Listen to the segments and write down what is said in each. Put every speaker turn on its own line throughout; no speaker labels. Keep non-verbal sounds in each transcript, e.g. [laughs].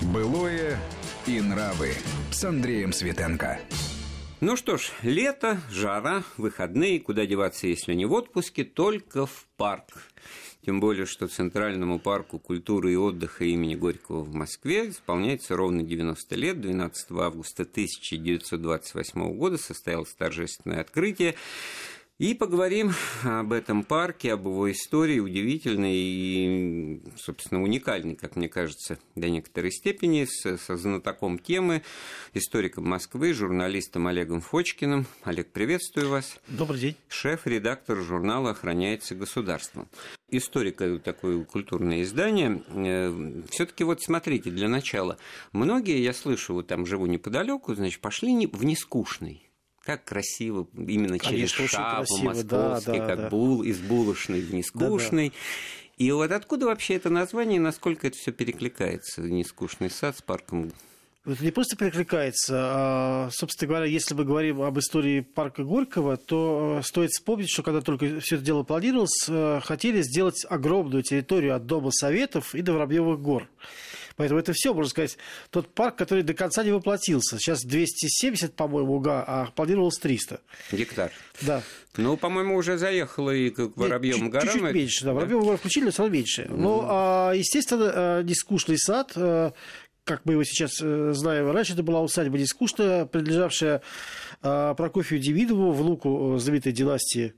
Былое и нравы с Андреем Светенко.
Ну что ж, лето, жара, выходные, куда деваться, если не в отпуске, только в парк. Тем более, что Центральному парку культуры и отдыха имени Горького в Москве исполняется ровно 90 лет. 12 августа 1928 года состоялось торжественное открытие. И поговорим об этом парке, об его истории, удивительной и, собственно, уникальной, как мне кажется, до некоторой степени, с, со знатоком темы, историком Москвы, журналистом Олегом Фочкиным. Олег, приветствую вас.
Добрый день.
Шеф-редактор журнала «Охраняется государством». Историка такое культурное издание. Э, Все-таки вот смотрите, для начала, многие, я слышу, вот там живу неподалеку, значит, пошли в нескучный как красиво, именно
Конечно,
через шапу
красиво,
московский,
да, да,
как
да.
бул из булочной в нескучный.
Да,
И вот откуда вообще это название, насколько это все перекликается, нескучный сад с парком
Это не просто перекликается, а, собственно говоря, если мы говорим об истории парка Горького, то э, стоит вспомнить, что когда только все это дело планировалось, э, хотели сделать огромную территорию от Дома Советов и до Воробьевых гор. Поэтому это все, можно сказать, тот парк, который до конца не воплотился. Сейчас 270, по-моему, га, а планировалось 300.
гектар.
Да.
Ну, по-моему, уже заехало и к Воробьевым горам.
Чуть-чуть меньше, да. Воробьевы горы включили, но стало меньше. Ну, а, естественно, э, нескучный сад, э, как мы его сейчас э, знаем, раньше это была усадьба нескучная, принадлежавшая Прокофию Демидову, внуку знаменитой династии,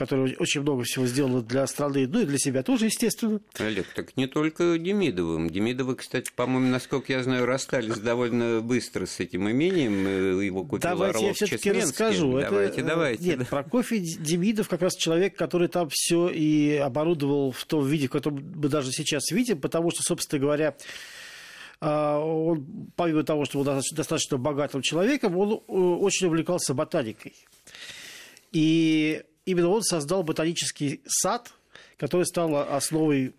которая очень много всего сделала для страны, ну и для себя тоже, естественно.
Олег, так не только Демидовым. Демидовы, кстати, по-моему, насколько я знаю, расстались довольно быстро с этим имением. э, Его купил
Давайте я
Орлов
все-таки
Чесменский.
расскажу. Это,
Давайте,
э,
давайте.
Нет,
да.
Прокофий Демидов как раз человек, который там все и оборудовал в том виде, в котором мы даже сейчас видим, потому что, собственно говоря, а, он, помимо того, что достаточно- достаточно богатым человеком, он э, очень увлекался ботаникой. И именно он создал ботанический сад, который стал основой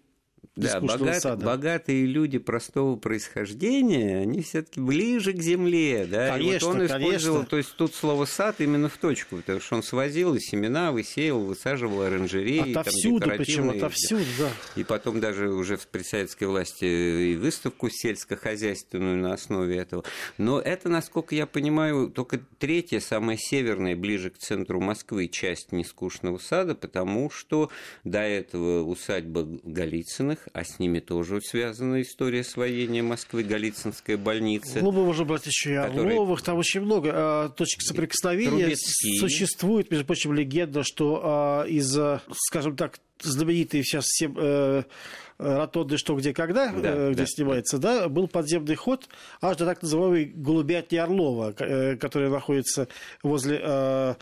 Да, богат-
сада.
богатые люди простого происхождения, они все-таки ближе к земле, да. и
Конечно,
вот он использовал,
конечно.
то есть тут слово сад именно в точку, потому что он свозил и семена, высеял, высаживал оранжереи, там,
Отовсюду, причем
декоративные.
отовсюду, да.
И потом даже уже при советской власти и выставку сельскохозяйственную на основе этого. Но это, насколько я понимаю, только третья, самая северная, ближе к центру Москвы, часть нескучного сада, потому что до этого усадьба Голицыных, а с ними тоже связана история освоения Москвы, Голицынская больница.
Мы можем брать еще и
Который-
Орловых, там очень много э, точек соприкосновения.
Трубецкий.
Существует, между прочим, легенда, что э, из, э, скажем так, знаменитой сейчас всем э, ротонды «Что, где, когда»,
Да,
э, где
да.
снимается, да, был подземный ход аж до так называемой голубятни Орлова, э, которая находится возле э,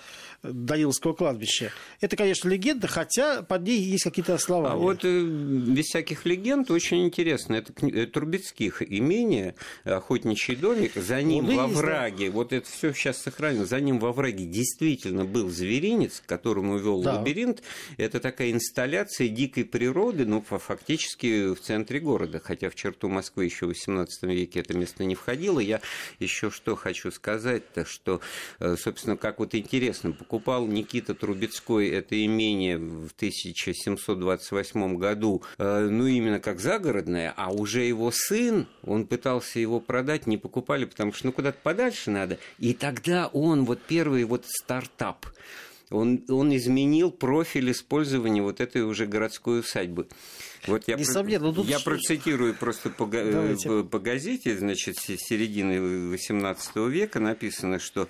Даниловского кладбища. Это, конечно, легенда, хотя под ней есть какие-то основания.
А вот э, без всяких легенд очень интересно. Это э, Трубецких имение, охотничий домик, за ним
и
во
да.
враге, вот это все сейчас сохранено, за ним во враге действительно был зверинец, к которому вел
Да.
лабиринт. Это такая инсталляция дикой природы, ну, фа- фактически в центре города, хотя в черту Москвы еще в XVIII веке это место не входило. Я еще что хочу сказать-то, что, э, собственно, как вот интересно, покупал Никита Трубецкой это имение в 1728 году, э, ну, именно как загородное, а уже его сын, он пытался его продать, не покупали, потому что, ну, куда-то подальше надо. И тогда он, вот первый вот стартап, он, он изменил профиль использования вот этой уже городской усадьбы. Вот я,
Несомненно,
про-
ну, тут
я процитирую просто по,
Давайте.
по- по газете, значит, с середины XVIII века написано, что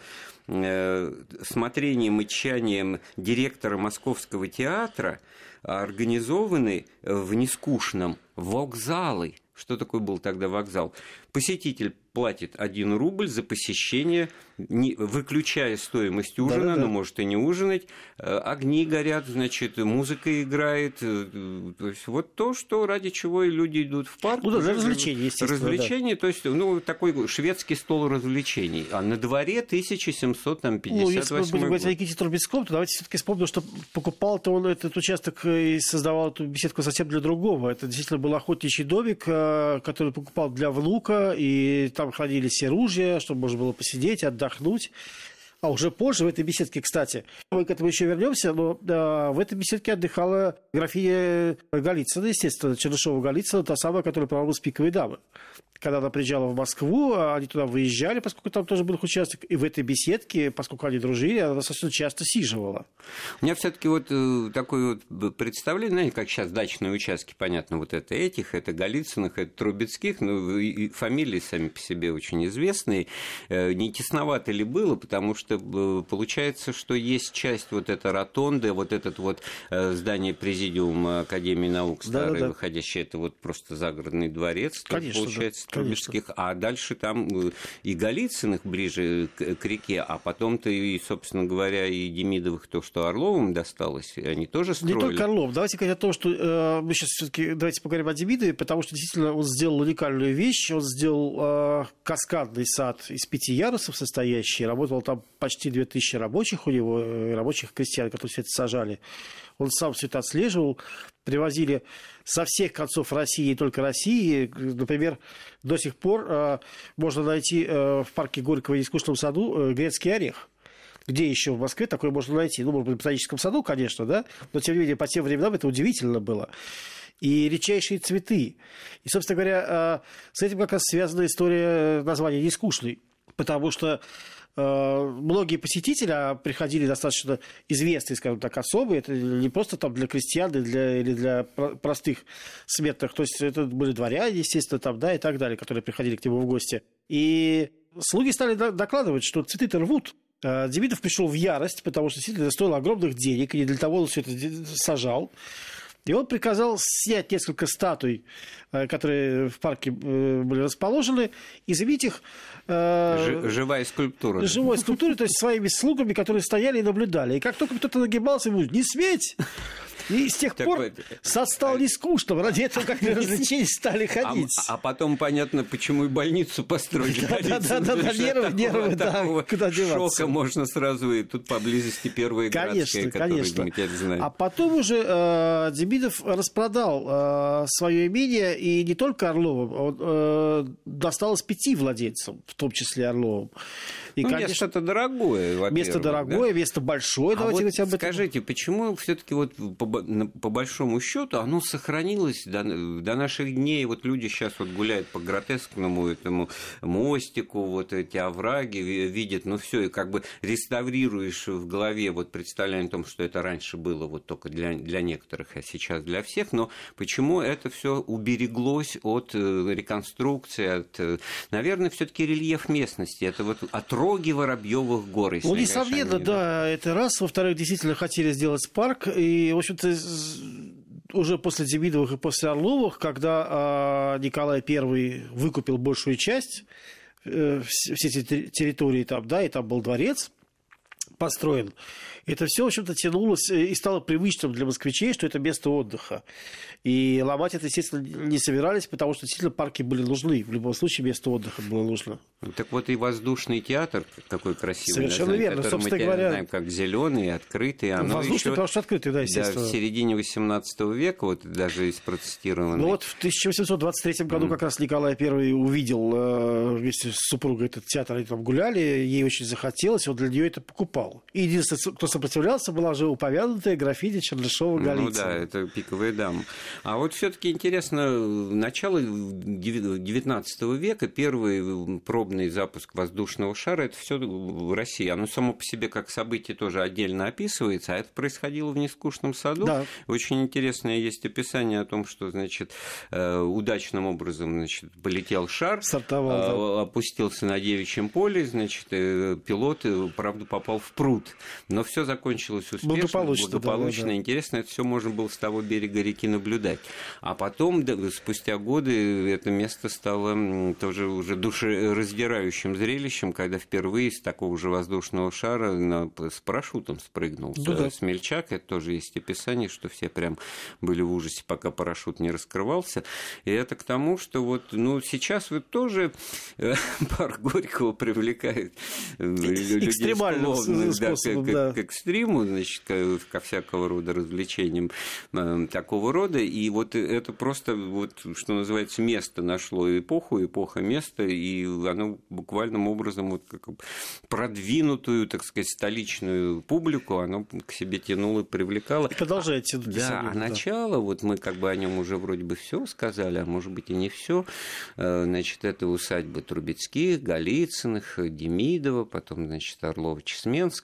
э, смотрением и тчанием директора Московского театра организованы в нескучном вокзалы. Что такое был тогда вокзал? Посетитель платит 1 рубль за посещение, не- выключая стоимость ужина,
Да-да-да.
но может и не ужинать. Э, Огни горят, значит, музыка играет. э, То есть вот то, что ради чего и люди идут в парк.
Ну да, для
Уже
развлечений, естественно, да.
Развлечения, то есть, ну, такой шведский стол развлечений. А на дворе 1758
Ну, если мы будем говорить о. Никите Трубецком, то давайте все-таки вспомним, что покупал-то он этот участок э, и создавал эту беседку совсем для другого. Это действительно был охотничий домик, который покупал для внука, и там хранились и ружья, чтобы можно было посидеть, отдохнуть. А уже позже в этой беседке, кстати, мы к этому еще вернемся, но э, в этой беседке отдыхала графиня Голицына, естественно, Чернышова Голицына, та самая, которая правила с пиковой дамы. Когда она приезжала в Москву, они туда выезжали, поскольку там тоже был их участок, и в этой беседке, поскольку они дружили, она достаточно часто сиживала.
У меня все-таки вот э, такое вот представление, знаете, как сейчас дачные участки, понятно, вот это этих, это Голицыных, это Трубецких, ну, и фамилии сами по себе очень известные. Э, не тесновато ли было, потому что э, получается, что есть часть вот этой ротонды, вот этот вот здание президиума Академии наук старый, да, да, да. выходящий, это вот просто загородный дворец,
конечно,
получается, конечно. а дальше там и Голицыных ближе к, к реке, а потом-то и, собственно говоря, и Демидовых то, что Орловым досталось, они тоже строили.
Не только Орлов. Давайте говорить о том, что э, мы сейчас все-таки давайте поговорим о Демидове, потому что действительно он сделал уникальную вещь. Он сделал э, каскадный сад из пяти ярусов состоящий. Работал там почти 2000 рабочих у него, э, рабочих крестьян, которые все это сажали. Он сам все это отслеживал. Привозили со всех концов России, не только России. Например, до сих пор э, можно найти э, в парке Горького и искусственном саду э, грецкий орех где еще в Москве такое можно найти? Ну, может быть, в ботаническом саду, конечно, да, но, тем не менее, по тем временам это удивительно было. И редчайшие цветы. И, собственно говоря, а, с этим как раз связана история названия «Нескучный», потому что многие посетители а приходили достаточно известные, скажем так, особы. Это не просто там для крестьян для, или для простых смертных. То есть это были дворяне, естественно, там, да, и так далее, которые приходили к нему в гости. И слуги стали докладывать, что цветы-то рвут. Э, Демидов пришел в ярость, потому что действительно стоило огромных денег, и не для того он все это сажал. И он приказал снять несколько статуй, э, которые в парке э, были расположены, и забить их...
Живая скульптура.
Живой скульптурой, то есть своими слугами, которые стояли и наблюдали. И как только кто-то нагибался, ему не сметь! И с тех так пор вот, сад стал не скучным. Ради этого как [laughs] развлечения стали а ходить.
А, а потом понятно, почему и больницу построили.
Да, да, да, да, нервы, нервы, да,
куда деваться. Шока можно сразу, и тут поблизости первые
конечно, конечно. мы теперь знаем. А потом уже э, Демидов распродал э, свое имение, и не только Орловым, он э, досталось пяти владельцам, в том числе Орловым.
И, ну, конечно, место дорогое,
Место дорогое, да? место большое, а давайте вот об
этом. Скажите, почему все-таки вот по, по большому счету оно сохранилось до, до наших дней? Вот люди сейчас вот гуляют по гротескному этому мостику, вот эти овраги, видят, ну все, и как бы реставрируешь в голове вот представление о том, что это раньше было вот только для, для некоторых, а сейчас для всех, но почему это все убереглось от э, реконструкции, от, э, наверное, все-таки рельеф местности, это вот от Роги Воробьевых гор.
Ну, несомненно, да, это раз. Во-вторых, действительно хотели сделать парк. И, в общем-то, уже после Демидовых и после Орловых, когда а, Николай I выкупил большую часть э, все эти территории там, да, и там был дворец построен, это все, в общем-то, тянулось и стало привычным для москвичей, что это место отдыха. И ломать это, естественно, не собирались, потому что действительно парки были нужны. В любом случае, место отдыха было нужно.
Так вот и воздушный театр такой красивый.
Совершенно
название,
верно. Собственно
мы
говоря,
знаем как зеленый, открытый. Оно
воздушный, еще, потому что открытый, да, естественно.
Да, в середине 18 века, вот даже из процитированной.
Ну вот в 1823 году mm. как раз Николай I увидел э, вместе с супругой этот театр, они там гуляли, ей очень захотелось, он для нее это покупал. И единственное, кто сопротивлялся, была уже упомянутая графиня Чернышова-Голицына.
Ну да, это пиковая дама. А вот все-таки интересно, начало XIX века, первый пробный запуск воздушного шара, это все в России. Оно само по себе как событие тоже отдельно описывается, а это происходило в нескучном саду.
Да.
Очень интересное есть описание о том, что, значит, э, удачным образом, значит, полетел шар,
Стартовал,
да. опустился на девичьем поле, значит, э, пилот, э, правда, попал в пруд. Но все закончилось успешно,
благополучно.
благополучно. Да, да. Интересно, это все можно было с того берега реки наблюдать. А потом, спустя годы, это место стало тоже уже душераздирающим зрелищем, когда впервые с такого же воздушного шара на, с парашютом спрыгнул ну, да. смельчак. Это тоже есть описание, что все прям были в ужасе, пока парашют не раскрывался. И это к тому, что вот, ну, сейчас вот тоже э, [laughs] парк Горького привлекает
э, людей с способом,
да,
да.
К, к экстриму, значит, ко, ко всякого рода развлечениям э, такого рода. И вот это просто, вот, что называется, место нашло эпоху, эпоха место, и оно буквальным образом вот как продвинутую, так сказать, столичную публику, оно к себе тянуло, привлекало. И
продолжает тянуть.
Да, а да. начало, вот мы как бы о нем уже вроде бы все сказали, а может быть и не все. Э, значит, это усадьба Трубецких, Голицыных, Демидова, потом, значит, Орлова Чесменского.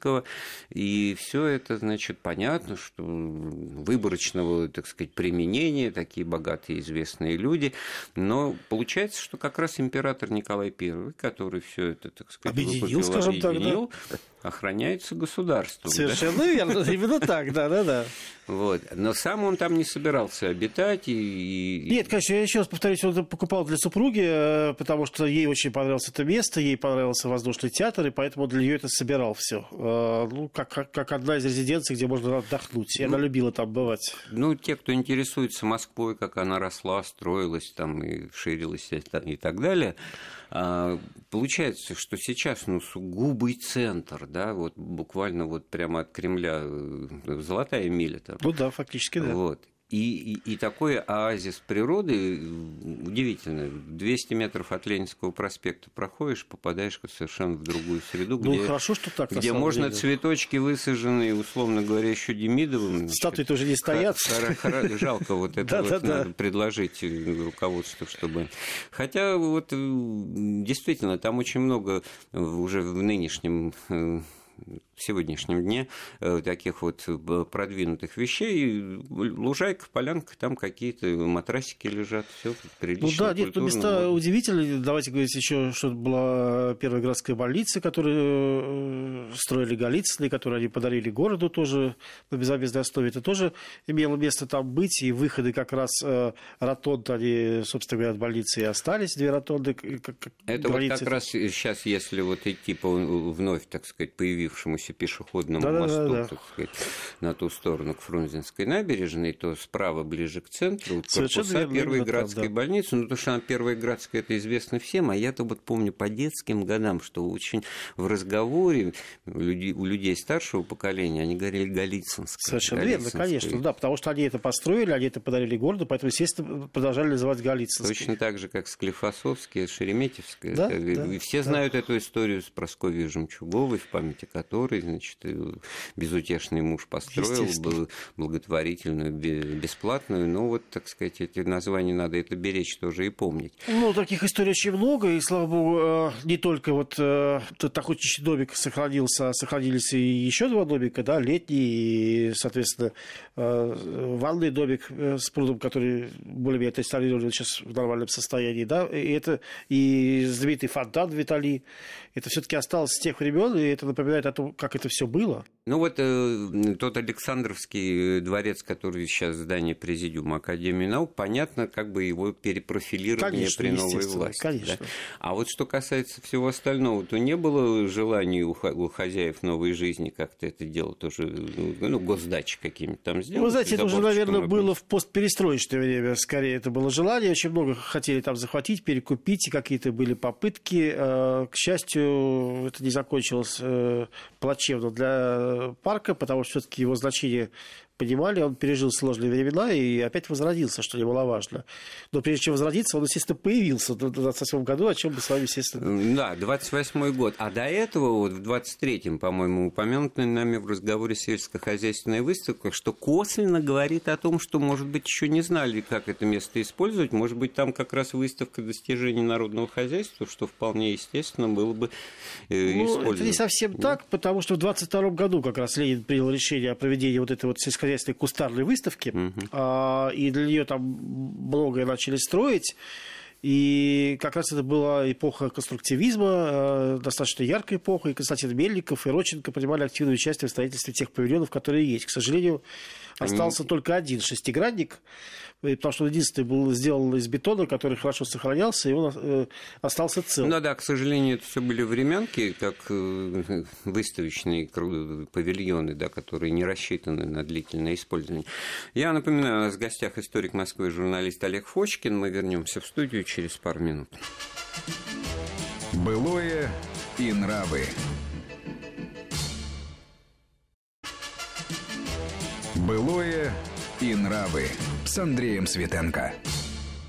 И все это, значит, понятно, что выборочного, так сказать, применения, такие богатые известные люди. Но получается, что как раз император Николай I, который все это, так сказать,
объединил, скажем
объединил, так, да? охраняется государством.
Совершенно да? верно, именно так, да, да, да.
Вот. Но сам он там не собирался обитать. И,
и... Нет, конечно, я еще раз повторюсь, он покупал для супруги, э, потому что ей очень понравилось это место, ей понравился воздушный театр, и поэтому для нее это собирал все. Э, ну, как, как, как одна из резиденций, где можно отдохнуть. И ну, она любила там бывать.
Ну, те, кто интересуется Москвой, как она росла, строилась там и ширилась и так далее, а, получается, что сейчас ну, сугубый центр, да, вот буквально вот прямо от Кремля э, золотая миля там.
Ну да, фактически да.
Вот. И, и, и такой оазис природы удивительно. 200 метров от Ленинского проспекта проходишь, попадаешь совершенно в другую среду,
ну,
где,
хорошо, что так,
где можно деле. цветочки высаженные, условно говоря, еще Демидовым.
Статуи тоже не стоят.
Жалко вот это вот надо предложить руководству, чтобы... Хотя вот действительно, там очень много уже в нынешнем э, в сегодняшнем дне э, таких вот э, продвинутых вещей. Лужайка, полянка, там какие-то матрасики лежат, все прилично.
Ну да, нет, ну, места удивительные. Давайте говорить еще, что была первая городская больница, которую э, строили Голицыны, которую они подарили городу тоже на безобезной основе. Это тоже имело место там быть, и выходы как раз ротонд, они, собственно говоря, от больницы и остались, две ротонды. Как,
Это вот как раз сейчас, если вот идти по вновь, так сказать, появившемуся появившемуся пешеходному да, мосту, да, да, так сказать, на ту сторону к Фрунзенской набережной, то справа ближе к центру, вот корпуса верно, Первой градской да. больницы, ну, потому что она Первая градская, это известно всем, а я-то вот помню по детским годам, что очень в разговоре у людей, у людей старшего поколения они говорили Голицынская.
Совершенно верно, конечно, да, потому что они это построили, они это подарили городу, поэтому, естественно, продолжали называть Голицынской.
Точно так же, как Склифосовская, Шереметьевская. Да, да, все да. знают эту историю с Прасковьей Жемчуговой, в памяти которой который, значит, безутешный муж построил, благотворительную, бесплатную. Ну, вот, так сказать, эти названия надо это беречь тоже и помнить.
Ну, таких историй очень много, и, слава богу, э, не только вот э, тот охотничий домик сохранился, а сохранились и еще два домика, да, летний, и, соответственно, э, ванный домик с прудом, который более-менее отреставрирован сейчас в нормальном состоянии, да, и это и знаменитый фонтан Виталий, это все-таки осталось с тех времен, и это напоминает о том, как это все было.
Ну вот э, тот Александровский дворец, который сейчас здание Президиума Академии наук, понятно, как бы его перепрофилирование конечно, при новой власти.
Конечно. Да?
А вот что касается всего остального, то не было желания у, у хозяев новой жизни как-то это дело тоже, ну, ну госдачи какими-то там сделать.
Вы знаете, это уже, наверное, было в постперестроечное время, скорее это было желание, очень много хотели там захватить, перекупить, какие-то были попытки. Э, к счастью, это не закончилось э, плачевно для парка, потому что все-таки его значение понимали, он пережил сложные времена и опять возродился, что немаловажно. Но прежде чем возродиться, он, естественно, появился в 28 году, о чем мы с вами, естественно...
Да, 28 год. А до этого, вот в 23-м, по-моему, упомянутая нами в разговоре сельскохозяйственная выставка, что косвенно говорит о том, что, может быть, еще не знали, как это место использовать. Может быть, там как раз выставка достижений народного хозяйства, что вполне естественно было бы э, ну.
Это не совсем Нет? так, потому что в 22 году как раз Ленин принял решение о проведении вот этой вот сельскохозяйственной сельскохозяйственной кустарной выставки, угу. и для нее там многое начали строить. И как раз это была эпоха конструктивизма, достаточно яркая эпоха, и Константин Мельников, и Роченко принимали активное участие в строительстве тех павильонов, которые есть. К сожалению, остался Они... только один шестигранник, потому что он единственный был сделан из бетона, который хорошо сохранялся, и он э, остался цел.
Ну да, к сожалению, это все были временки, как э, выставочные павильоны, да, которые не рассчитаны на длительное использование. Я напоминаю, у нас в гостях историк Москвы, журналист Олег Фочкин. Мы вернемся в студию через пару минут.
Былое и нравы. Былое и нравы с Андреем Светенко.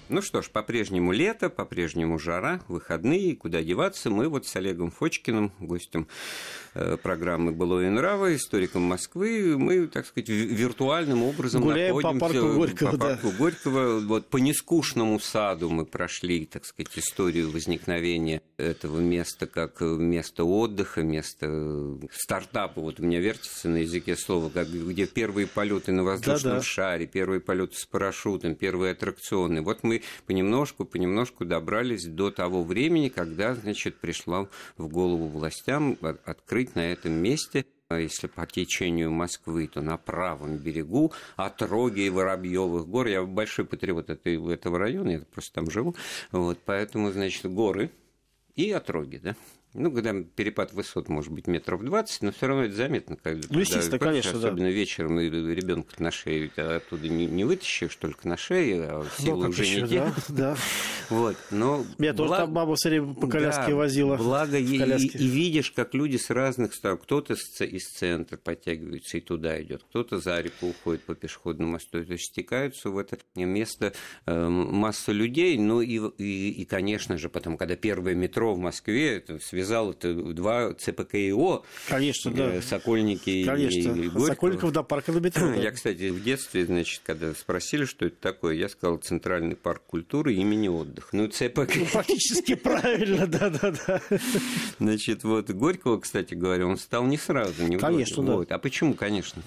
Ну что ж, по-прежнему лето, по-прежнему жара, выходные, куда деваться. Мы вот с Олегом Фочкиным, гостем программы «Было и нравы», историком Москвы, мы, так сказать, виртуальным образом
Гуляем
находимся
по парку Горького,
по парку да. Горького. Вот по нескучному саду мы прошли, так сказать, историю возникновения этого места как место отдыха, место стартапа. Вот у меня вертится на языке слова, как, где первые полеты на воздушном да, да. шаре, первые полеты с парашютом, первые аттракционы. Вот мы понемножку, понемножку добрались до того времени, когда, значит, пришла в голову властям открыть открыть на этом месте а если по течению Москвы, то на правом берегу от Роги и Воробьевых гор. Я большой патриот этого района, я просто там живу. Вот, поэтому, значит, горы и отроги, да. Ну, когда перепад высот может быть метров 20, но все равно это заметно. Когда,
ну, естественно, когда, конечно,
Особенно
да.
вечером и ребенка на шее оттуда не, не вытащишь, только на шее, а силы ну, уже еще, не. Да,
да.
Вот, но
Меня благ... тоже там баба все время по коляске да, возила.
Благо, и, и, и видишь, как люди с разных сторон. Кто-то из центра подтягивается и туда идет, кто-то за реку уходит по пешеходному мосту. То есть стекаются в это место э, масса людей. Ну и, и, и, конечно же, потом, когда первое метро в Москве, это связано связал это два ЦПКИО.
Конечно, да.
Э, Сокольники
Конечно.
и Горького.
Сокольников до парка на метро.
Я, кстати, в детстве, значит, когда спросили, что это такое, я сказал Центральный парк культуры имени отдыха. Ну, ЦПК... Ну,
практически правильно, да-да-да.
Значит, вот Горького, кстати говоря, он стал не сразу. Не
конечно, да.
Вот. А почему, конечно?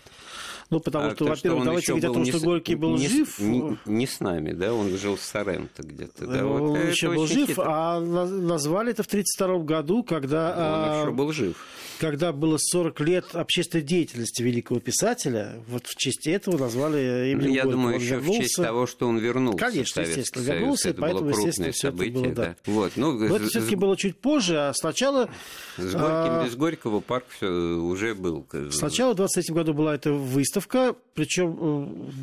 Ну, потому а что, во-первых, давайте говорить о том, что Горький был
не,
жив.
Не, не с нами, да, он жил в Соренто где-то. Да,
вот он еще был жив, хитро. а назвали это в 1932 году, когда...
Он еще был жив
когда было 40 лет общественной деятельности великого писателя, вот в честь этого назвали
имя ну, Я Горького. думаю, он еще вернулся. в честь того, что он вернулся.
Конечно, естественно, вернулся,
это
поэтому,
было
естественно,
все
это было, да.
да. Вот,
ну, Но это все-таки было чуть позже, а сначала...
С Горьким, а... без Горького парк все уже был.
Сначала в 23 году была эта выставка, причем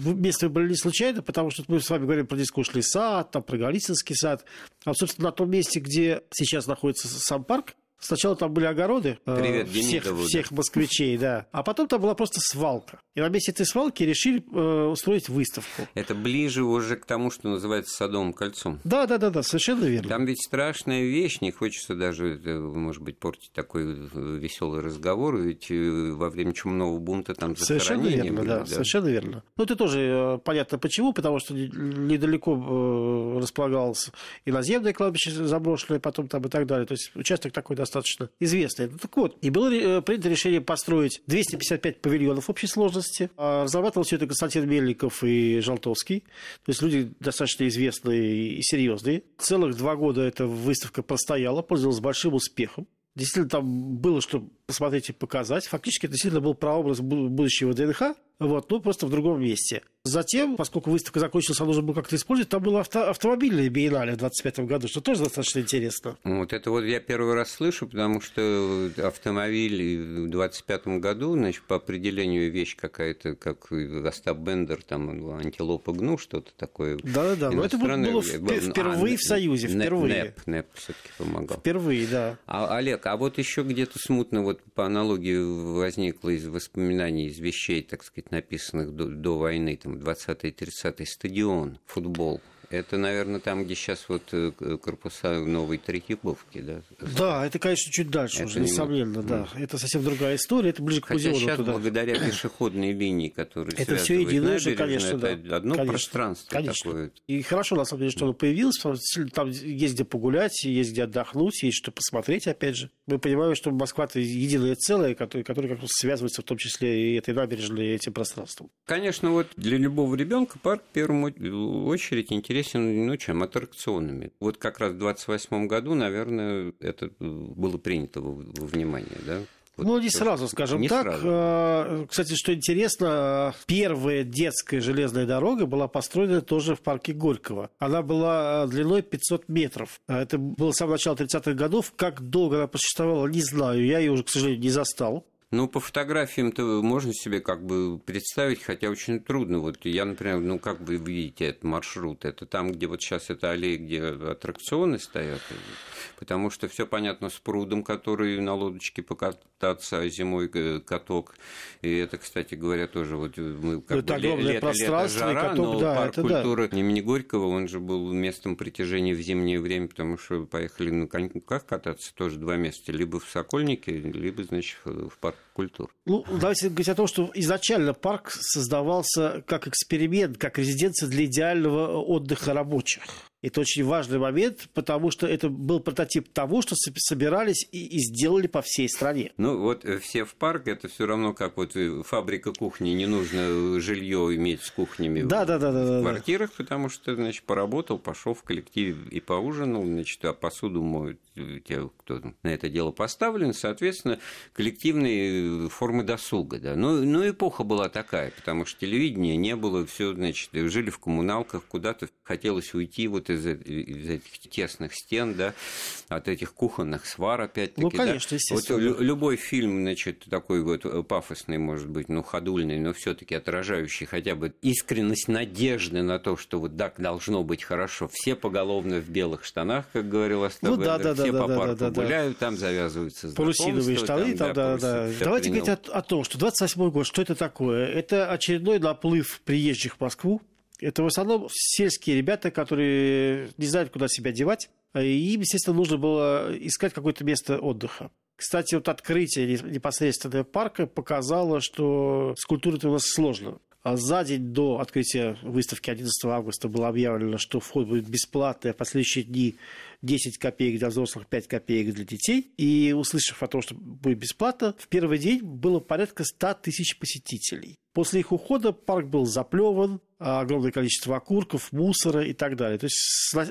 э, место выбрали не случайно, потому что мы с вами говорим про Дискушлый сад, там про Голицынский сад. А, собственно, на том месте, где сейчас находится сам парк, Сначала там были огороды
э, Привет,
всех, всех москвичей, да. А потом там была просто свалка. И на месте этой свалки решили э, устроить выставку.
Это ближе уже к тому, что называется Садовым кольцом.
Да, да, да, да, совершенно верно.
Там ведь страшная вещь, не хочется даже, э, может быть, портить такой э, веселый разговор, ведь во время чумного бунта там
Совершенно верно, были, да, да, совершенно верно. Ну, это тоже понятно почему, потому что недалеко располагалось и наземное кладбище заброшенное потом там и так далее. То есть участок такой достаточно известный. Ну, так вот, и было э, принято решение построить 255 павильонов общей сложности. А разрабатывал все это Константин Мельников и Жалтовский. То есть люди достаточно известные и серьезные. Целых два года эта выставка простояла, пользовалась большим успехом. Действительно, там было что посмотреть и показать. Фактически, это действительно был прообраз будущего ДНХ, вот, ну, просто в другом месте. Затем, поскольку выставка закончилась, а нужно было как-то использовать, там было авто, автомобильное биеннале в 25 году, что тоже достаточно интересно.
Вот это вот я первый раз слышу, потому что автомобиль в 25 году, значит, по определению вещь какая-то, как Остап Бендер, там, антилопа гну, что-то такое.
Да-да-да, но это было впервые а, в Союзе, впервые.
НЭП, НЭП все-таки помогал.
Впервые, да.
А, Олег, а вот еще где-то смутно, вот по аналогии возникло из воспоминаний, из вещей, так сказать, написанных до, до войны, там, 20-30 стадион, футбол. Это, наверное, там, где сейчас вот э, корпуса новой Третьяковки, да?
Да, это, конечно, чуть дальше это уже, несомненно, не... да. Это совсем другая история, это ближе к
Хотя сейчас, туда. благодаря пешеходной линии, которые
Это все единое же, конечно,
это
да.
одно
конечно,
пространство
конечно.
такое.
И хорошо, на самом деле, что оно появилось, потому что там есть где погулять, есть где отдохнуть, есть что посмотреть, опять же. Мы понимаем, что Москва – это единое целое, которое, которое как-то связывается в том числе и этой набережной, и этим пространством.
Конечно, вот для любого ребенка парк в первую очередь интересен интересен, ну, чем, аттракционами. Вот как раз в 28 году, наверное, это было принято во, во внимание, да?
Вот ну, не сразу, скажем не так. Сразу. А, кстати, что интересно, первая детская железная дорога была построена тоже в парке Горького. Она была длиной 500 метров. А это было с самого начала 30-х годов. Как долго она просуществовала, не знаю. Я ее уже, к сожалению, не застал.
Ну, по фотографиям-то можно себе как бы представить, хотя очень трудно. Вот я, например, ну, как вы видите этот маршрут? Это там, где вот сейчас это аллея, где аттракционы стоят? Потому что все понятно с прудом, который на лодочке покататься, а зимой э, каток. И это, кстати говоря, тоже вот мы как
это
бы
огромное
лето,
пространство,
лето, жара,
каток,
но
да,
парк
это
культуры да. имени Горького, он же был местом притяжения в зимнее время, потому что поехали на коньках кататься тоже два места, либо в Сокольнике, либо, значит, в парк культур.
Ну, давайте говорить о том, что изначально парк создавался как эксперимент, как резиденция для идеального отдыха рабочих. Это очень важный момент, потому что это был прототип того, что собирались и, и сделали по всей стране.
Ну вот э, все в парк, это все равно как вот э, фабрика кухни, не нужно жилье иметь с кухнями
да,
в,
да, да, да,
в квартирах, потому что, значит, поработал, пошел в коллектив и поужинал, значит, а посуду моют те, кто на это дело поставлен, соответственно, коллективные формы досуга. Да. Ну, ну, эпоха была такая, потому что телевидения не было, все, значит, жили в коммуналках, куда-то хотелось уйти вот из, из этих тесных стен, да, от этих кухонных свар, опять-таки.
Ну, конечно,
да.
естественно.
Вот любой фильм, значит, такой вот пафосный, может быть, ну, ходульный, но все таки отражающий хотя бы искренность надежды на то, что вот так должно быть хорошо. Все поголовно в белых штанах, как говорил Остап
ну, да, да, да,
все
да,
по
да,
парку
да, да,
гуляют, там завязываются
Парусиновые штаны, там, да, да. Давайте говорить о, о том, что 28 год, что это такое? Это очередной наплыв приезжих в Москву. Это в основном сельские ребята, которые не знают, куда себя девать. И им, естественно, нужно было искать какое-то место отдыха. Кстати, вот открытие непосредственно парка показало, что с культурой у нас сложно. А за день до открытия выставки 11 августа было объявлено, что вход будет бесплатный, а в последующие дни 10 копеек для взрослых, 5 копеек для детей. И услышав о том, что будет бесплатно, в первый день было порядка 100 тысяч посетителей. После их ухода парк был заплеван, огромное количество окурков, мусора и так далее. То есть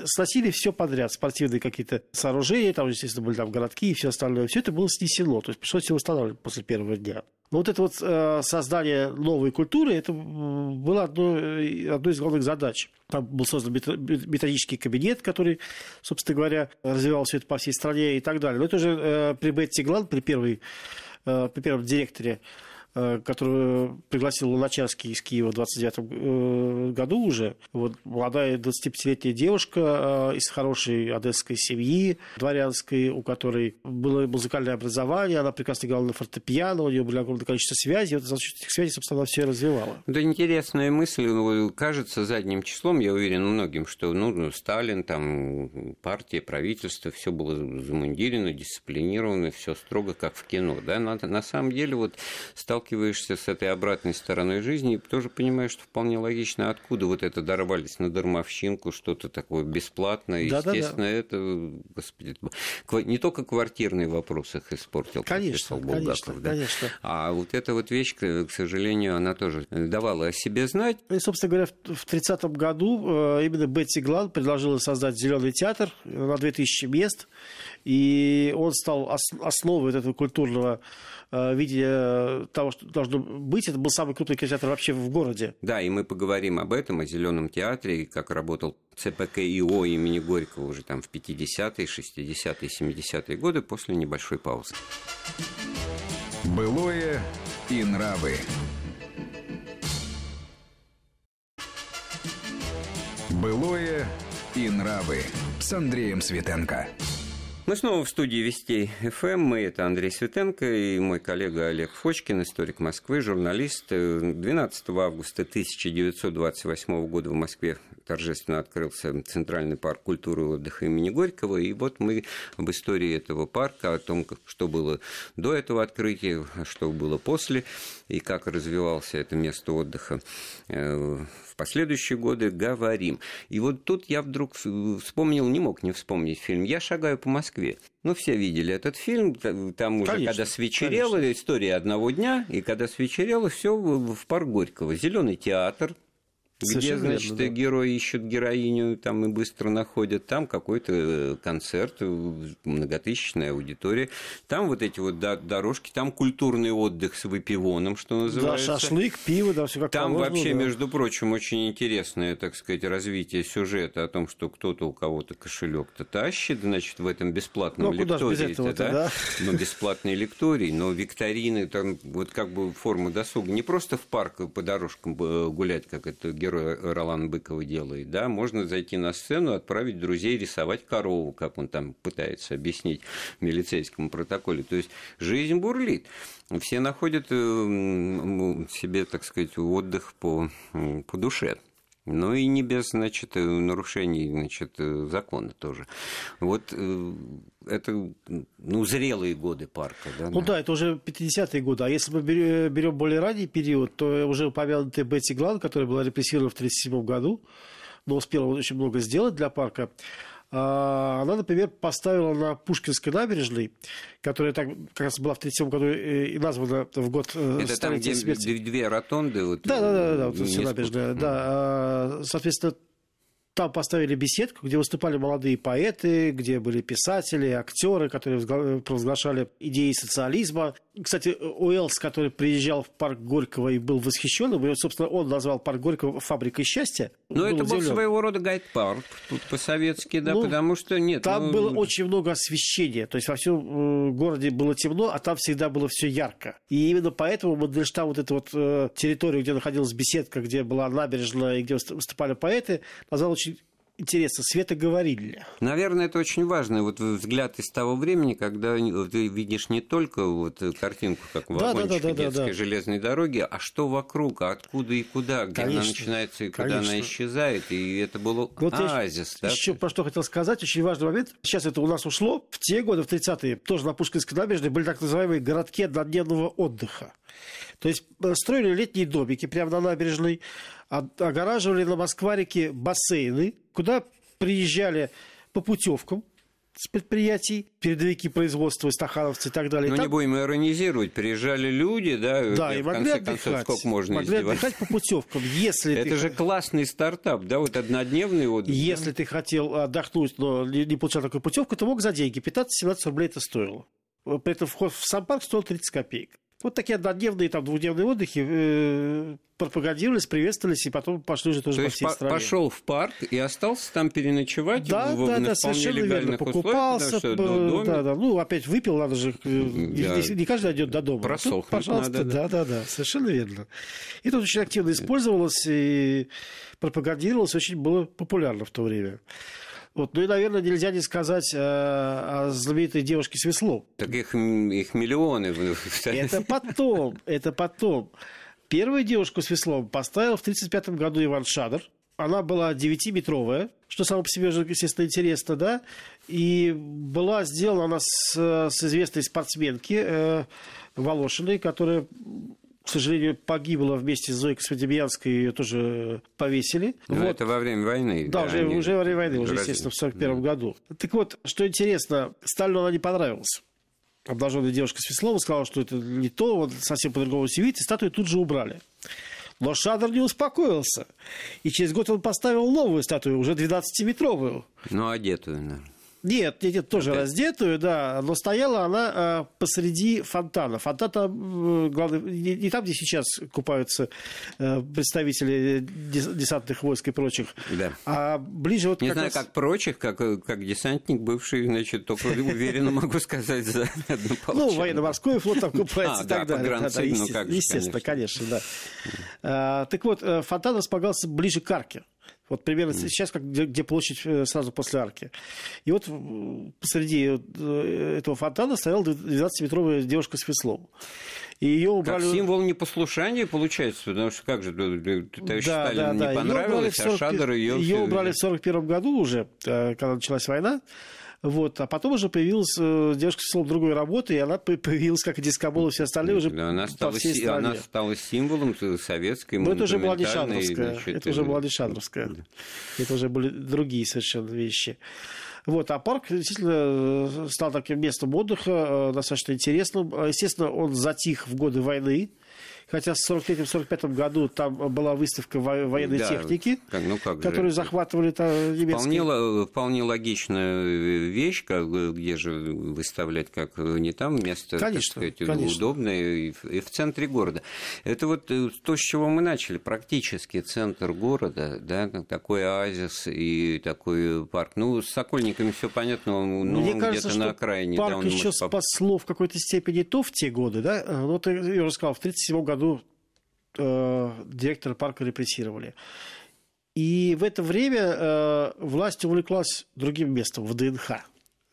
сносили все подряд, спортивные какие-то сооружения, там, естественно, были там городки и все остальное. Все это было снесено, то есть пришлось его восстанавливать после первого дня. Но вот это вот э, создание новой культуры, это было одной, одной из главных задач. Там был создан методический кабинет, который, собственно говоря, развивал все это по всей стране и так далее. Но это уже э, при Бетти Глан, при, первой, э, при первом директоре которую пригласил Луначарский из Киева в 29 э, году уже. Вот молодая 25-летняя девушка э, из хорошей одесской семьи, дворянской, у которой было музыкальное образование, она прекрасно играла на фортепиано, у нее было огромное количество связей, вот за счет этих связей, собственно, она все развивала.
Да, интересная мысль, ну, кажется задним числом, я уверен многим, что ну, ну, Сталин, там, партия, правительство, все было замундировано, дисциплинировано, все строго, как в кино. Да? На, на самом деле, вот стал сталкиваешься с этой обратной стороной жизни и тоже понимаешь, что вполне логично, откуда вот это дорвались на дармовщинку, что-то такое бесплатное. Да, Естественно, да, да. это, господи, не только квартирный вопрос их испортил,
конечно,
Булгаков,
конечно,
да?
конечно.
А вот эта вот вещь, к сожалению, она тоже давала о себе знать.
И, собственно говоря, в 30-м году э, именно Бетти Глан предложила создать зеленый театр на 2000 мест, и он стал основой этого культурного Э, виде того, что должно быть. Это был самый крупный кинотеатр вообще в городе.
Да, и мы поговорим об этом, о Зеленом театре, как работал ЦПК ИО имени Горького уже там в 50-е, 60-е, 70-е годы после небольшой паузы.
Былое и нравы. Былое и нравы с Андреем Светенко.
Мы снова в студии Вестей ФМ. Мы это Андрей Светенко и мой коллега Олег Фочкин, историк Москвы, журналист. 12 августа 1928 года в Москве торжественно открылся Центральный парк культуры и отдыха имени Горького. И вот мы об истории этого парка, о том, что было до этого открытия, что было после, и как развивался это место отдыха э, последующие годы говорим. И вот тут я вдруг вспомнил, не мог не вспомнить фильм «Я шагаю по Москве». Ну, все видели этот фильм, там уже, конечно, когда свечерело, конечно. история одного дня, и когда свечерело, все в парк Горького. Зеленый театр, Где, значит, верно, да. герои ищут героиню там и быстро находят. Там какой-то э, концерт, э, многотысячная аудитория. Там вот эти вот дорожки, там культурный отдых с выпивоном, что называется.
Да, шашлык, пиво, да, все как
Там положено, вообще, да. между прочим, очень интересное, так сказать, развитие сюжета о том, что кто-то у кого-то кошелек-то тащит, значит, в этом бесплатном ну, лектории. да? да? Но ну, бесплатный лекторий, но викторины, там вот как бы форма досуга. Не просто в парк по дорожкам э, гулять, как это герой Ролан Быкова делает, да, можно зайти на сцену, отправить друзей рисовать корову, как он там пытается объяснить в милицейском протоколе. То есть жизнь бурлит. Все находят э, себе, так сказать, отдых по, по душе. Ну и не без, значит, нарушений, значит, закона тоже. Вот э, это, ну, зрелые годы парка, да?
Ну да, это уже 50-е годы. А если мы берем более ранний период, то уже упомянутый Бетти Глан, который была репрессирована в 1937 году, но успела очень много сделать для парка, она, например, поставила на Пушкинской набережной, которая так, как раз была в 1937 году э, и названа в год
э, Это там, где смерти. две ротонды? Вот,
да, да, да, да, вот набережная. Да, а, соответственно, там поставили беседку, где выступали молодые поэты, где были писатели, актеры, которые провозглашали идеи социализма. Кстати, Уэллс, который приезжал в парк Горького и был восхищен, и, собственно, он назвал парк Горького фабрикой счастья.
Но ну, это был своего рода гайд-парк по-советски, да, ну, потому что нет.
Там ну... было очень много освещения, то есть во всем э, городе было темно, а там всегда было все ярко. И именно поэтому Мандельштам вот эту вот э, территорию, где находилась беседка, где была набережная и где выступали поэты, назвал очень интересно, светоговорильня.
Наверное, это очень важно. Вот взгляд из того времени, когда ты видишь не только вот картинку, как в да, вагончике да, да, детской да, да. железной дороги, а что вокруг, а откуда и куда, где конечно, она начинается и куда конечно. она исчезает. И это было вот оазис.
Да? Еще про что хотел сказать, очень важный момент. Сейчас это у нас ушло. В те годы, в 30-е, тоже на Пушкинской набережной были так называемые городки однодневного отдыха. То есть э, строили летние домики прямо на набережной, огораживали на Москварике бассейны, куда приезжали по путевкам, с предприятий, передовики производства, стахановцы и так далее.
Ну, не будем иронизировать, приезжали люди, да,
да и, и могли в конце отдыхать, концов,
сколько можно
могли отдыхать по путевкам, если
Это
ты...
же классный стартап, да, вот однодневный отдых.
Если ты хотел отдохнуть, но не получал такую путевку, ты мог за деньги, 15-17 рублей это стоило. При этом вход в сам парк стоил 30 копеек. Вот такие однодневные, там, двухдневные отдыхи э, пропагандировались, приветствовались, и потом пошли уже тоже
То
по всей стране.
пошел в парк и остался там переночевать
да, в, да, да, совершенно верно. Покупался, условиях, да, да, да, ну, опять выпил, надо же, э, да. не, не каждый идет до дома.
Просохнуть пожалуйста, надо,
да. да, да, да, совершенно верно. И тут очень активно использовалось и пропагандировалось, очень было популярно в то время. Вот. Ну и, наверное, нельзя не сказать э, о знаменитой девушке с веслом.
Так их, их миллионы.
Это потом, это потом. Первую девушку с веслом поставил в 1935 году Иван Шадр. Она была 9-метровая, что само по себе уже, естественно, интересно, да. И была сделана она с, с известной спортсменки э, Волошиной, которая к сожалению, погибла вместе с Зоей Космодемьянской, ее тоже повесили.
Но вот. это во время войны.
Да, да уже, уже во время войны, уже, естественно, в 1941 да. году. Так вот, что интересно, Сталину она не понравилась. Обнаженная девушка с веслом сказала, что это не то, он совсем по-другому видит, и статую тут же убрали. Но Шадр не успокоился. И через год он поставил новую статую, уже 12-метровую.
Ну, одетую, наверное.
Нет, нет, нет, тоже Опять? раздетую, да, но стояла она а, посреди фонтана. Фонтан там, главное, не, не там, где сейчас купаются а, представители десантных войск и прочих,
да.
а ближе вот
Не
как
знаю,
раз...
как прочих, как, как десантник бывший, значит, только уверенно могу сказать за одну
Ну, военно-морской флот там купается и так далее. Естественно, конечно, да. А, так вот, э, фонтан располагался ближе к арке. Вот примерно сейчас, как, где, площадь э, сразу после арки. И вот посреди э, этого фонтана стояла 12-метровая девушка с веслом.
И ее убрали... Как символ непослушания получается, потому что как же товарищ да, Сталин да, не да. понравилось, 40... а Шадр ее...
Ее убрали в 1941 году уже, э, когда началась война. Вот. А потом уже появилась э, девушка с другой работы, и она появилась, как и Дискобол и все остальные, уже
она стала,
по всей стране.
Она стала символом советской
Но это уже была Дешадровская. Значит, это уже была Дешадровская. Да. Это уже были другие совершенно вещи. Вот, а парк действительно э, стал таким местом отдыха, э, достаточно интересным. Естественно, он затих в годы войны, хотя в 43-45 году там была выставка военной да, техники, ну, как которую же. захватывали немецкие.
Вполне, вполне логичная вещь, как, где же выставлять, как не там место, конечно, так сказать, конечно. удобное и в, и в центре города. Это вот э, то, с чего мы начали, практически центр города, да, такой оазис и такой парк. Ну, с Сокольниками все понятно, ну,
Мне где-то на окраине. Парк да, еще спасло в какой-то степени то в те годы, да, ты, я уже сказал, в 1937 году э, директора парка репрессировали. И в это время э, власть увлеклась другим местом, в ДНХ.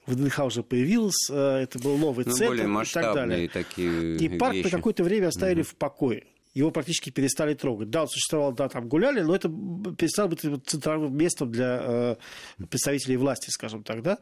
В ДНХ уже появилась, э, это был новый ну, центр
и так далее.
Такие и парк вещи. на какое-то время оставили угу. в покое. Его практически перестали трогать. Да, он существовал, да, там гуляли, но это перестало быть центральным местом для э, представителей власти, скажем так, да.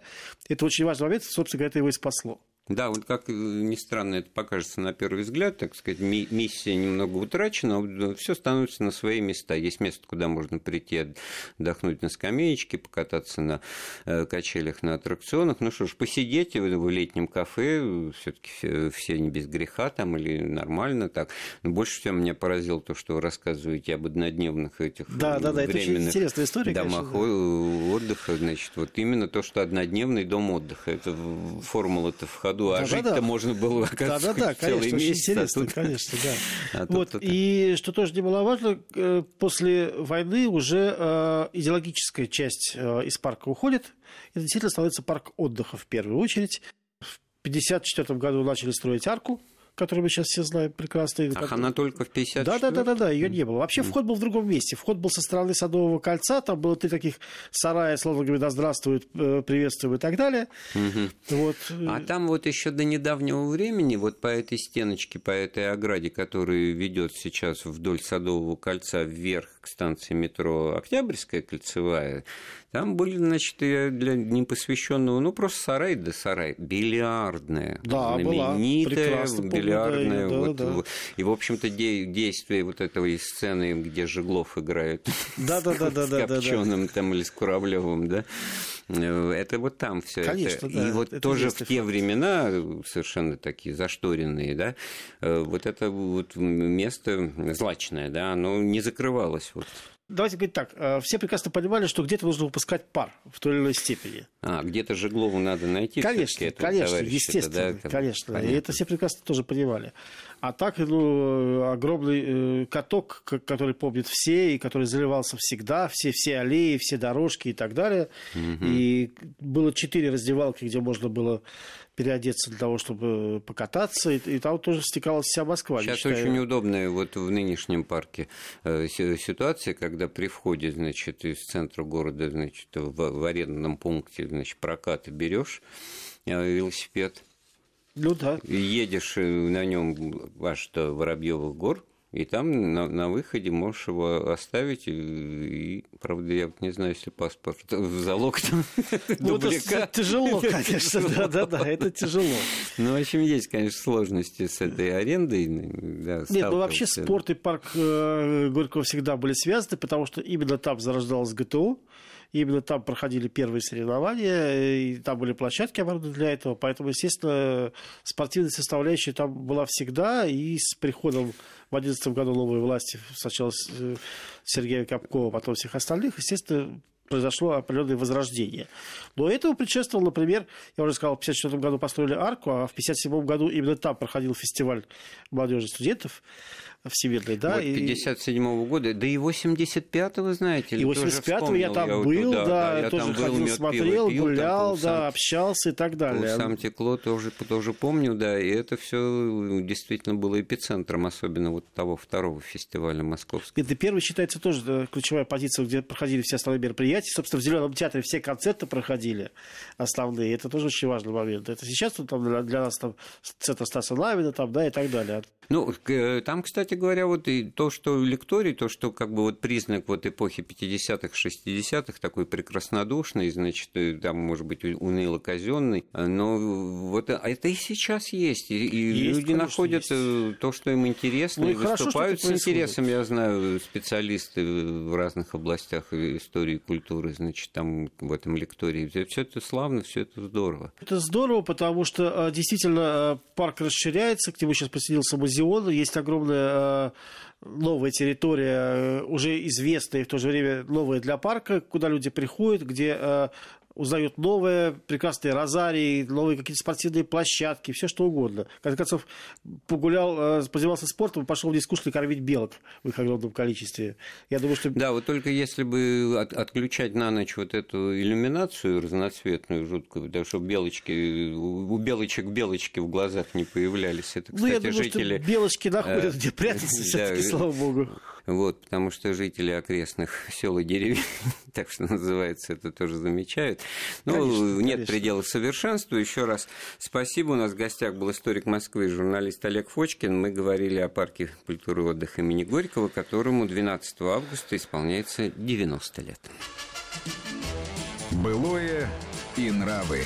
Это очень важный момент, собственно говоря, это его и спасло.
Да, вот как э, ни странно это покажется на первый взгляд, так сказать, миссия немного утрачена, все становится на свои места. Есть место, куда можно прийти отдохнуть на скамеечке, покататься на э, качелях, на аттракционах. Ну что ж, посидеть в летнем кафе, все таки все, все не без греха там или нормально так. Но больше всего меня поразило то, что вы рассказываете об однодневных этих
да, да, да, это очень интересная история,
домах конечно, да. отдыха. Значит, вот именно то, что однодневный дом отдыха, это формула-то в году, а да, жить-то да, можно было, [laughs] оказывается, да, да, да, целый
конечно,
месяц.
А интересно, [laughs] а тут... конечно, да. А вот, и что тоже немаловажно, э, после войны уже э, идеологическая часть э, из парка уходит, это действительно становится парк отдыха в первую очередь. В 1954 году начали строить арку, которую мы сейчас все знаем прекрасно.
Ах, как... она только в 54
Да, да, да, да, да, ее не было. Вообще вход был в другом месте. Вход был со стороны Садового кольца, там было три таких сарая, словно говоря, да здравствует, э, приветствуем и так далее.
Угу. Вот. А там вот еще до недавнего времени, вот по этой стеночке, по этой ограде, которая ведет сейчас вдоль Садового кольца вверх к станции метро Октябрьская кольцевая, там были, значит, для непосвященного, ну, просто сарай да сарай, бильярдная,
да,
знаменитая
была.
Бильярдная.
Да,
вот,
да, да.
И, в общем-то, де- действие вот этого сцены, где Жеглов играет [laughs]
да, да, да, да,
с Копченым там или с Куравлевым, да, э, это вот там все
Конечно,
это.
Да,
и вот
это
тоже в те времена, совершенно такие зашторенные, да, э, вот это вот место злачное, да, оно не закрывалось вот
давайте говорить так, э, все прекрасно понимали, что где-то нужно выпускать пар в той или иной степени.
А, где-то Жеглову надо найти.
Конечно, конечно, естественно, да, конечно. Понятно. И это все прекрасно тоже понимали. А так, ну, огромный э, каток, который помнят все, и который заливался всегда, все, все аллеи, все дорожки и так далее. Угу. И было четыре раздевалки, где можно было переодеться для того, чтобы покататься, и, и там тоже стекалась вся Москва.
Сейчас очень удобная вот в нынешнем парке э, ситуация, когда при входе, значит, из центра города, значит, в, в арендном пункте, значит, прокаты берешь э, велосипед,
ну да.
Едешь э, на нем аж до Воробьевых гор, и там на, на выходе можешь его оставить. И, и, правда, я не знаю, если паспорт [laughs] в залог там [laughs]
ну, это тяжело, конечно, [laughs] да-да-да, это тяжело.
Ну, в общем, есть, конечно, сложности с этой арендой.
Да, Нет, ну вообще спорт и парк э, Горького всегда были связаны, потому что именно там зарождалось ГТО, именно там проходили первые соревнования, и там были площадки оборудованы для этого, поэтому, естественно, спортивная составляющая там была всегда, и с приходом в 2011 году новой власти, сначала э, Сергея Капкова, потом всех остальных, естественно, произошло определенное возрождение. Но этому предшествовал, например, я уже сказал, в 1954 году построили арку, а в 1957 году именно там проходил фестиваль молодежи студентов всемирной, да.
Вот 57-го года, да и 85-го, знаете ли,
И 85-го я там я был, туда, да, да, я тоже был, ходил, смотрел, пил, гулял, там, да, общался и так далее.
Сам текло тоже, тоже помню, да, и это все действительно было эпицентром, особенно вот того второго фестиваля московского.
Это первый считается тоже ключевая позиция, где проходили все остальные мероприятия. Собственно, в Зеленом театре все концерты проходили основные. Это тоже очень важный момент. Это сейчас там, для, для нас там центр Стаса Лавина там, да, и так далее.
Ну, э, там, кстати говоря, вот и то, что лекторий, то, что как бы вот признак вот эпохи 50-х, 60-х, такой прекраснодушный, значит, э, там, может быть, уныло-казенный, но вот а это и сейчас есть. И, есть, люди конечно, находят есть. Э, то, что им интересно, ну, и, и выступают с интересом, я знаю, специалисты в разных областях истории и культуры, значит, там в этом лектории. Все это славно, все это здорово.
Это здорово, потому что действительно парк расширяется, к нему сейчас присоединился музей стадион, есть огромная новая территория, уже известная и в то же время новая для парка, куда люди приходят, где узнают новое, прекрасные розарии, новые какие-то спортивные площадки, все что угодно. В конце концов, погулял, э, позанимался спортом, пошел в дискуссию кормить белок в их огромном количестве. Я думаю, что...
Да, вот только если бы от, отключать на ночь вот эту иллюминацию разноцветную, жуткую, потому что белочки, у белочек белочки в глазах не появлялись. Это, кстати,
ну, я думаю,
жители...
что белочки находят, где прятаться [laughs] все-таки, слава богу.
Вот, потому что жители окрестных [laughs] сел и деревень, [laughs] так что называется, это тоже замечают. Ну, конечно, нет конечно. предела совершенству. Еще раз спасибо. У нас в гостях был историк Москвы, журналист Олег Фочкин. Мы говорили о парке культуры и отдыха имени Горького, которому 12 августа исполняется 90 лет.
Былое и нравы.